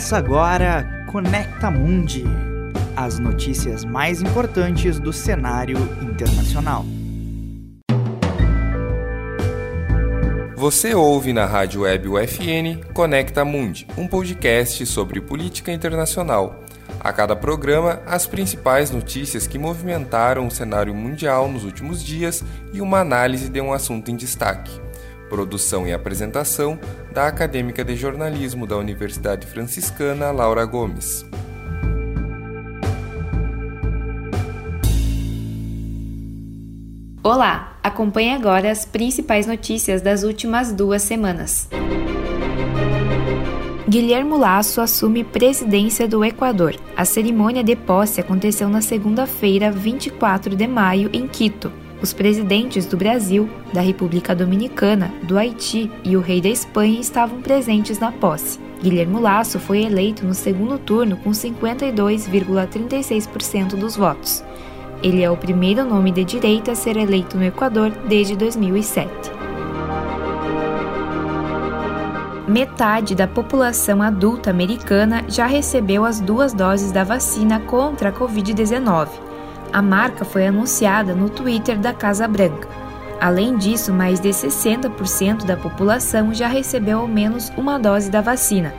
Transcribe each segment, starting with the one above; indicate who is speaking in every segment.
Speaker 1: Começa agora Conecta Mundi, as notícias mais importantes do cenário internacional.
Speaker 2: Você ouve na rádio web UFN Conecta Mundi, um podcast sobre política internacional. A cada programa, as principais notícias que movimentaram o cenário mundial nos últimos dias e uma análise de um assunto em destaque. Produção e apresentação da acadêmica de jornalismo da Universidade Franciscana Laura Gomes.
Speaker 3: Olá, acompanhe agora as principais notícias das últimas duas semanas. Guilhermo Lasso assume presidência do Equador. A cerimônia de posse aconteceu na segunda-feira, 24 de maio, em Quito. Os presidentes do Brasil, da República Dominicana, do Haiti e o rei da Espanha estavam presentes na posse. Guilhermo Lasso foi eleito no segundo turno com 52,36% dos votos. Ele é o primeiro nome de direita a ser eleito no Equador desde 2007. Metade da população adulta americana já recebeu as duas doses da vacina contra a Covid-19 a marca foi anunciada no Twitter da Casa Branca. Além disso, mais de 60% da população já recebeu ao menos uma dose da vacina.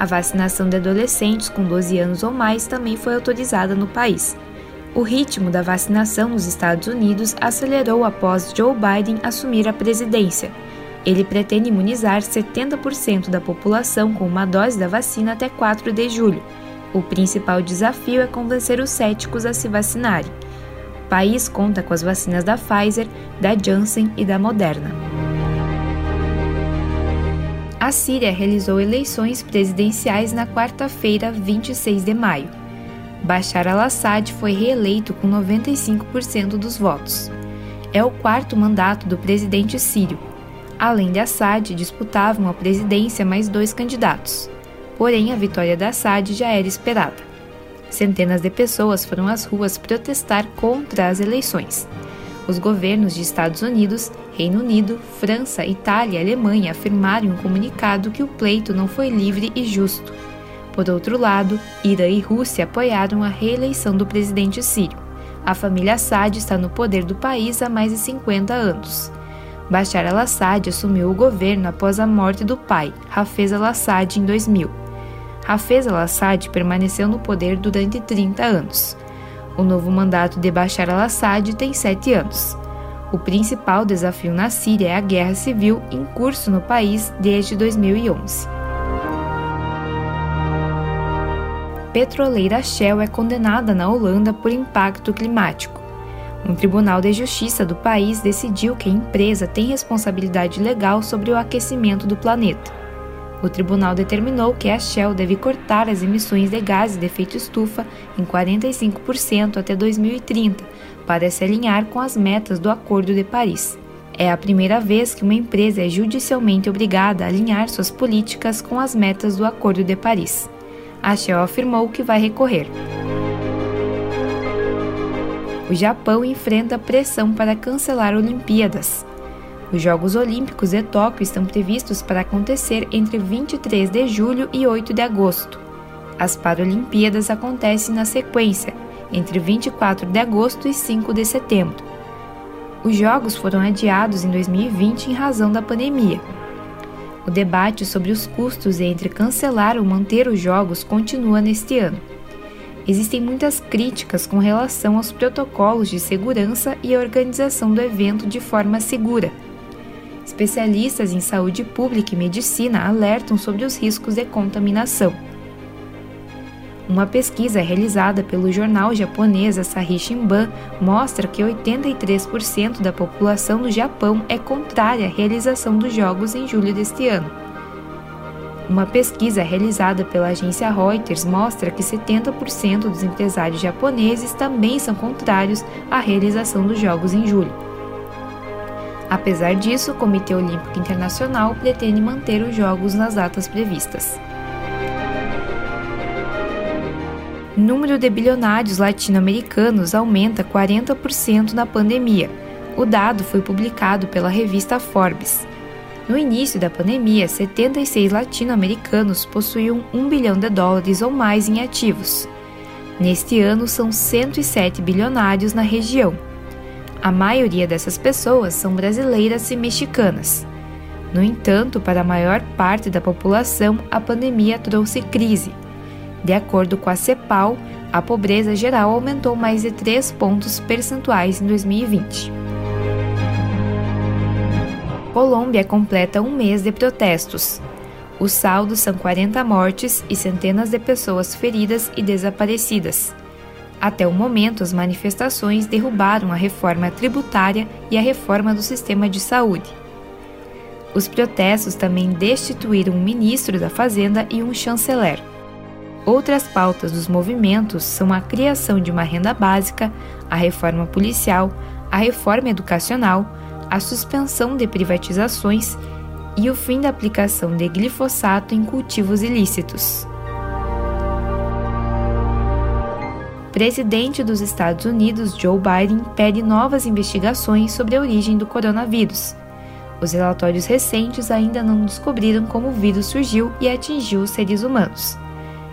Speaker 3: A vacinação de adolescentes com 12 anos ou mais também foi autorizada no país. O ritmo da vacinação nos Estados Unidos acelerou após Joe Biden assumir a presidência. Ele pretende imunizar 70% da população com uma dose da vacina até 4 de julho o principal desafio é convencer os céticos a se vacinarem. O país conta com as vacinas da Pfizer, da Janssen e da Moderna. A Síria realizou eleições presidenciais na quarta-feira, 26 de maio. Bashar al-Assad foi reeleito com 95% dos votos. É o quarto mandato do presidente sírio. Além de Assad, disputavam a presidência mais dois candidatos, porém a vitória da Assad já era esperada. Centenas de pessoas foram às ruas protestar contra as eleições. Os governos de Estados Unidos, Reino Unido, França, Itália e Alemanha afirmaram em um comunicado que o pleito não foi livre e justo. Por outro lado, Irã e Rússia apoiaram a reeleição do presidente sírio. A família Assad está no poder do país há mais de 50 anos. Bashar al-Assad assumiu o governo após a morte do pai, Hafez al-Assad, em 2000. Hafez al-Assad permaneceu no poder durante 30 anos. O novo mandato de Bashar al-Assad tem sete anos. O principal desafio na Síria é a guerra civil em curso no país desde 2011. Petroleira Shell é condenada na Holanda por impacto climático. Um tribunal de justiça do país decidiu que a empresa tem responsabilidade legal sobre o aquecimento do planeta. O tribunal determinou que a Shell deve cortar as emissões de gases de efeito estufa em 45% até 2030, para se alinhar com as metas do Acordo de Paris. É a primeira vez que uma empresa é judicialmente obrigada a alinhar suas políticas com as metas do Acordo de Paris. A Shell afirmou que vai recorrer. O Japão enfrenta pressão para cancelar Olimpíadas. Os Jogos Olímpicos de Tóquio estão previstos para acontecer entre 23 de julho e 8 de agosto. As Paralimpíadas acontecem na sequência, entre 24 de agosto e 5 de setembro. Os Jogos foram adiados em 2020 em razão da pandemia. O debate sobre os custos entre cancelar ou manter os Jogos continua neste ano. Existem muitas críticas com relação aos protocolos de segurança e organização do evento de forma segura Especialistas em saúde pública e medicina alertam sobre os riscos de contaminação. Uma pesquisa realizada pelo jornal japonês Asahi Shimbun mostra que 83% da população do Japão é contrária à realização dos Jogos em julho deste ano. Uma pesquisa realizada pela agência Reuters mostra que 70% dos empresários japoneses também são contrários à realização dos Jogos em julho. Apesar disso, o Comitê Olímpico Internacional pretende manter os Jogos nas datas previstas. Número de bilionários latino-americanos aumenta 40% na pandemia. O dado foi publicado pela revista Forbes. No início da pandemia, 76 latino-americanos possuíam 1 bilhão de dólares ou mais em ativos. Neste ano, são 107 bilionários na região. A maioria dessas pessoas são brasileiras e mexicanas. No entanto, para a maior parte da população, a pandemia trouxe crise. De acordo com a CEPAL, a pobreza geral aumentou mais de 3 pontos percentuais em 2020. Colômbia completa um mês de protestos. O saldo são 40 mortes e centenas de pessoas feridas e desaparecidas. Até o momento, as manifestações derrubaram a reforma tributária e a reforma do sistema de saúde. Os protestos também destituíram um ministro da Fazenda e um chanceler. Outras pautas dos movimentos são a criação de uma renda básica, a reforma policial, a reforma educacional, a suspensão de privatizações e o fim da aplicação de glifosato em cultivos ilícitos. Presidente dos Estados Unidos Joe Biden pede novas investigações sobre a origem do coronavírus. Os relatórios recentes ainda não descobriram como o vírus surgiu e atingiu os seres humanos.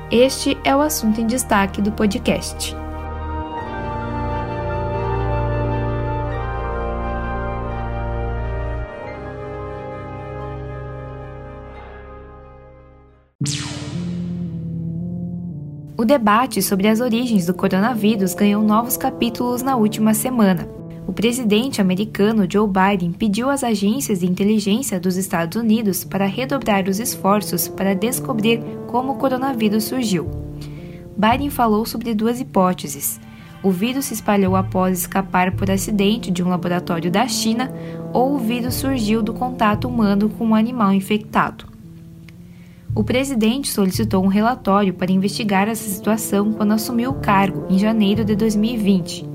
Speaker 3: Este é o assunto em destaque do podcast. O debate sobre as origens do coronavírus ganhou novos capítulos na última semana. O presidente americano Joe Biden pediu às agências de inteligência dos Estados Unidos para redobrar os esforços para descobrir como o coronavírus surgiu. Biden falou sobre duas hipóteses. O vírus se espalhou após escapar por acidente de um laboratório da China ou o vírus surgiu do contato humano com um animal infectado. O presidente solicitou um relatório para investigar essa situação quando assumiu o cargo em janeiro de 2020.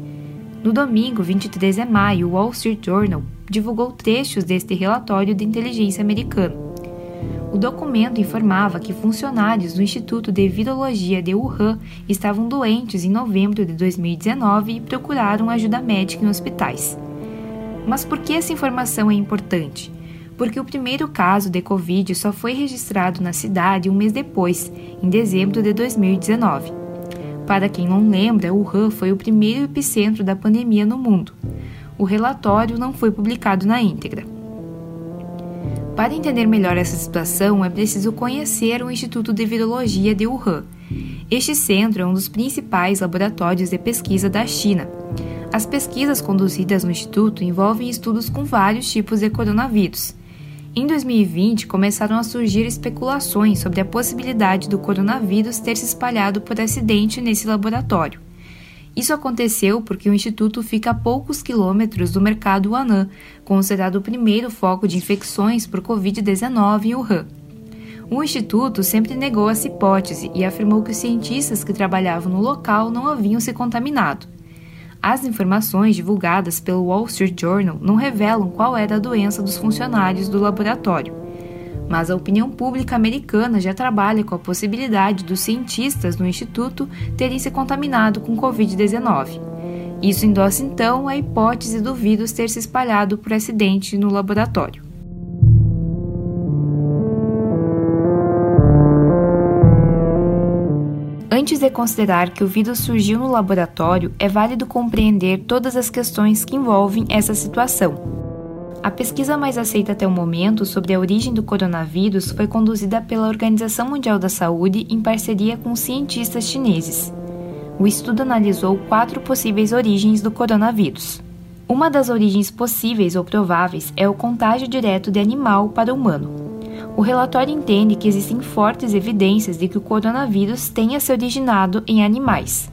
Speaker 3: No domingo, 23 de maio, o Wall Street Journal divulgou trechos deste relatório de inteligência americano. O documento informava que funcionários do Instituto de Virologia de Wuhan estavam doentes em novembro de 2019 e procuraram ajuda médica em hospitais. Mas por que essa informação é importante? Porque o primeiro caso de Covid só foi registrado na cidade um mês depois, em dezembro de 2019. Para quem não lembra, Wuhan foi o primeiro epicentro da pandemia no mundo. O relatório não foi publicado na íntegra. Para entender melhor essa situação, é preciso conhecer o Instituto de Virologia de Wuhan. Este centro é um dos principais laboratórios de pesquisa da China. As pesquisas conduzidas no Instituto envolvem estudos com vários tipos de coronavírus, em 2020, começaram a surgir especulações sobre a possibilidade do coronavírus ter se espalhado por acidente nesse laboratório. Isso aconteceu porque o instituto fica a poucos quilômetros do mercado Wuhan, considerado o primeiro foco de infecções por Covid-19 em Wuhan. O instituto sempre negou essa hipótese e afirmou que os cientistas que trabalhavam no local não haviam se contaminado. As informações divulgadas pelo Wall Street Journal não revelam qual era a doença dos funcionários do laboratório, mas a opinião pública americana já trabalha com a possibilidade dos cientistas no instituto terem se contaminado com Covid-19. Isso endossa então a hipótese do vírus ter se espalhado por acidente no laboratório. Antes de considerar que o vírus surgiu no laboratório, é válido compreender todas as questões que envolvem essa situação. A pesquisa mais aceita até o momento sobre a origem do coronavírus foi conduzida pela Organização Mundial da Saúde em parceria com cientistas chineses. O estudo analisou quatro possíveis origens do coronavírus. Uma das origens possíveis ou prováveis é o contágio direto de animal para humano. O relatório entende que existem fortes evidências de que o coronavírus tenha se originado em animais.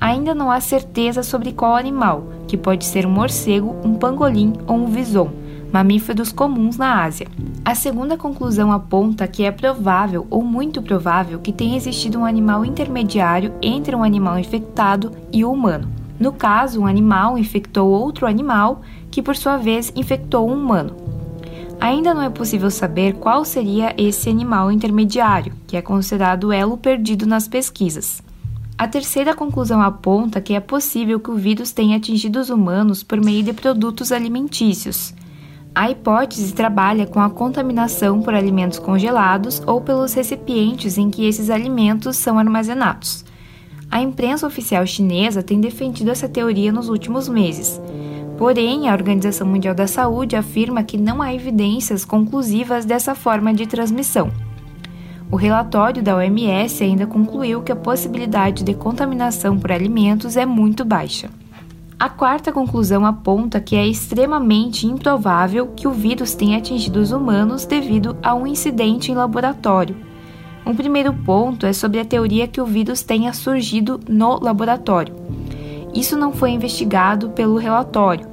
Speaker 3: Ainda não há certeza sobre qual animal, que pode ser um morcego, um pangolim ou um vison, mamíferos comuns na Ásia. A segunda conclusão aponta que é provável ou muito provável que tenha existido um animal intermediário entre um animal infectado e o humano. No caso, um animal infectou outro animal, que por sua vez infectou um humano. Ainda não é possível saber qual seria esse animal intermediário, que é considerado elo perdido nas pesquisas. A terceira conclusão aponta que é possível que o vírus tenha atingido os humanos por meio de produtos alimentícios. A hipótese trabalha com a contaminação por alimentos congelados ou pelos recipientes em que esses alimentos são armazenados. A imprensa oficial chinesa tem defendido essa teoria nos últimos meses. Porém, a Organização Mundial da Saúde afirma que não há evidências conclusivas dessa forma de transmissão. O relatório da OMS ainda concluiu que a possibilidade de contaminação por alimentos é muito baixa. A quarta conclusão aponta que é extremamente improvável que o vírus tenha atingido os humanos devido a um incidente em laboratório. Um primeiro ponto é sobre a teoria que o vírus tenha surgido no laboratório. Isso não foi investigado pelo relatório,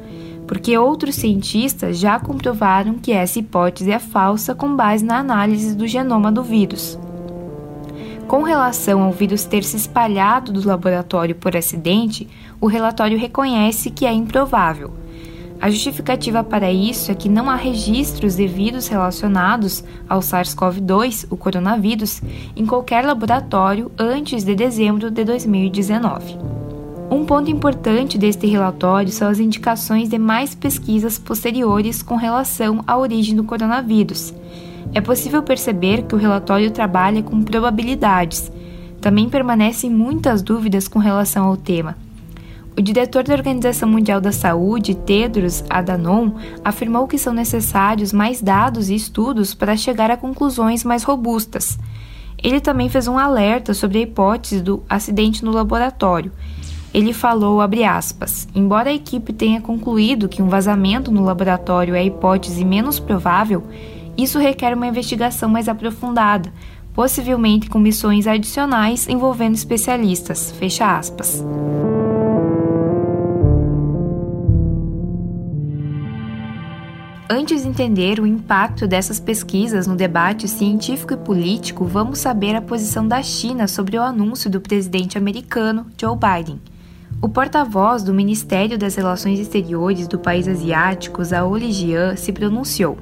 Speaker 3: porque outros cientistas já comprovaram que essa hipótese é falsa com base na análise do genoma do vírus. Com relação ao vírus ter se espalhado do laboratório por acidente, o relatório reconhece que é improvável. A justificativa para isso é que não há registros de vírus relacionados ao SARS-CoV-2, o coronavírus, em qualquer laboratório antes de dezembro de 2019. Um ponto importante deste relatório são as indicações de mais pesquisas posteriores com relação à origem do coronavírus é possível perceber que o relatório trabalha com probabilidades. Também permanecem muitas dúvidas com relação ao tema. O diretor da Organização Mundial da Saúde, Tedros Adhanom, afirmou que são necessários mais dados e estudos para chegar a conclusões mais robustas. Ele também fez um alerta sobre a hipótese do acidente no laboratório. Ele falou, aspas, embora a equipe tenha concluído que um vazamento no laboratório é a hipótese menos provável, isso requer uma investigação mais aprofundada, possivelmente com missões adicionais envolvendo especialistas. Fecha aspas. Antes de entender o impacto dessas pesquisas no debate científico e político, vamos saber a posição da China sobre o anúncio do presidente americano Joe Biden. O porta-voz do Ministério das Relações Exteriores do país asiático, Zhao Lijian, se pronunciou.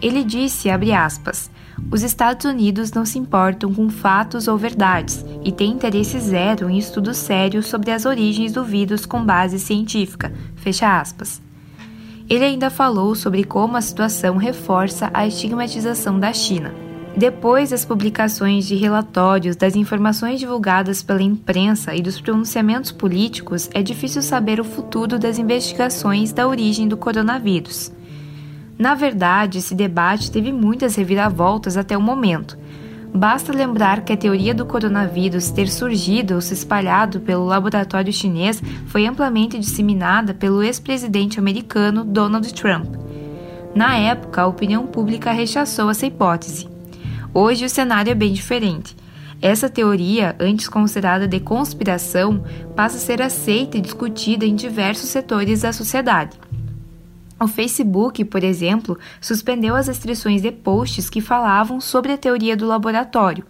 Speaker 3: Ele disse, aspas, os Estados Unidos não se importam com fatos ou verdades e têm interesse zero em estudos sérios sobre as origens do vírus com base científica. Fecha aspas. Ele ainda falou sobre como a situação reforça a estigmatização da China. Depois das publicações de relatórios, das informações divulgadas pela imprensa e dos pronunciamentos políticos, é difícil saber o futuro das investigações da origem do coronavírus. Na verdade, esse debate teve muitas reviravoltas até o momento. Basta lembrar que a teoria do coronavírus ter surgido ou se espalhado pelo laboratório chinês foi amplamente disseminada pelo ex-presidente americano Donald Trump. Na época, a opinião pública rechaçou essa hipótese. Hoje o cenário é bem diferente. Essa teoria, antes considerada de conspiração, passa a ser aceita e discutida em diversos setores da sociedade. O Facebook, por exemplo, suspendeu as restrições de posts que falavam sobre a teoria do laboratório.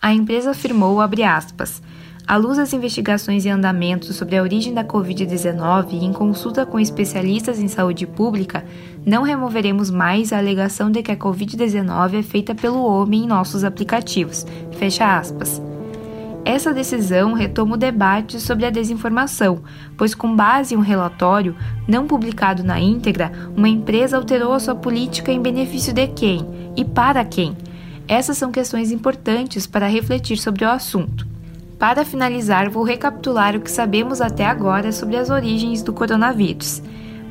Speaker 3: A empresa afirmou, aspas, à luz das investigações em andamento sobre a origem da Covid-19 e em consulta com especialistas em saúde pública, não removeremos mais a alegação de que a Covid-19 é feita pelo homem em nossos aplicativos. Fecha aspas. Essa decisão retoma o debate sobre a desinformação, pois, com base em um relatório não publicado na íntegra, uma empresa alterou a sua política em benefício de quem e para quem. Essas são questões importantes para refletir sobre o assunto. Para finalizar, vou recapitular o que sabemos até agora sobre as origens do coronavírus.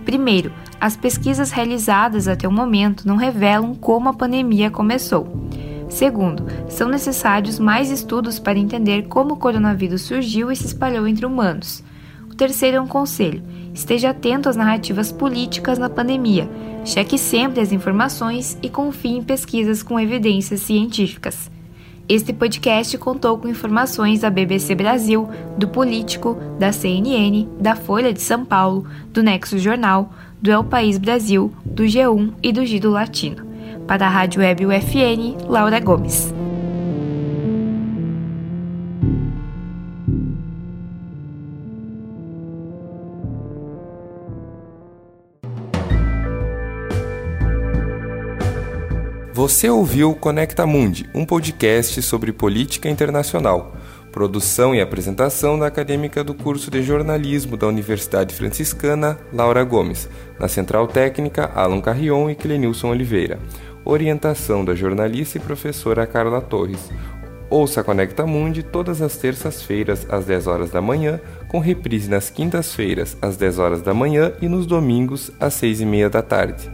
Speaker 3: Primeiro, as pesquisas realizadas até o momento não revelam como a pandemia começou. Segundo, são necessários mais estudos para entender como o coronavírus surgiu e se espalhou entre humanos. O terceiro é um conselho: esteja atento às narrativas políticas na pandemia, cheque sempre as informações e confie em pesquisas com evidências científicas. Este podcast contou com informações da BBC Brasil, do Político, da CNN, da Folha de São Paulo, do Nexo Jornal, do El País Brasil, do G1 e do Gido Latino. Para a Rádio Web UFN, Laura Gomes.
Speaker 2: Você ouviu Conecta Mundi, um podcast sobre política internacional Produção e apresentação da acadêmica do curso de jornalismo da Universidade Franciscana, Laura Gomes. Na Central Técnica, Alan Carrion e Clenilson Oliveira. Orientação da jornalista e professora Carla Torres. Ouça Conecta Mundi todas as terças-feiras às 10 horas da manhã, com reprise nas quintas-feiras às 10 horas da manhã e nos domingos às 6 e meia da tarde.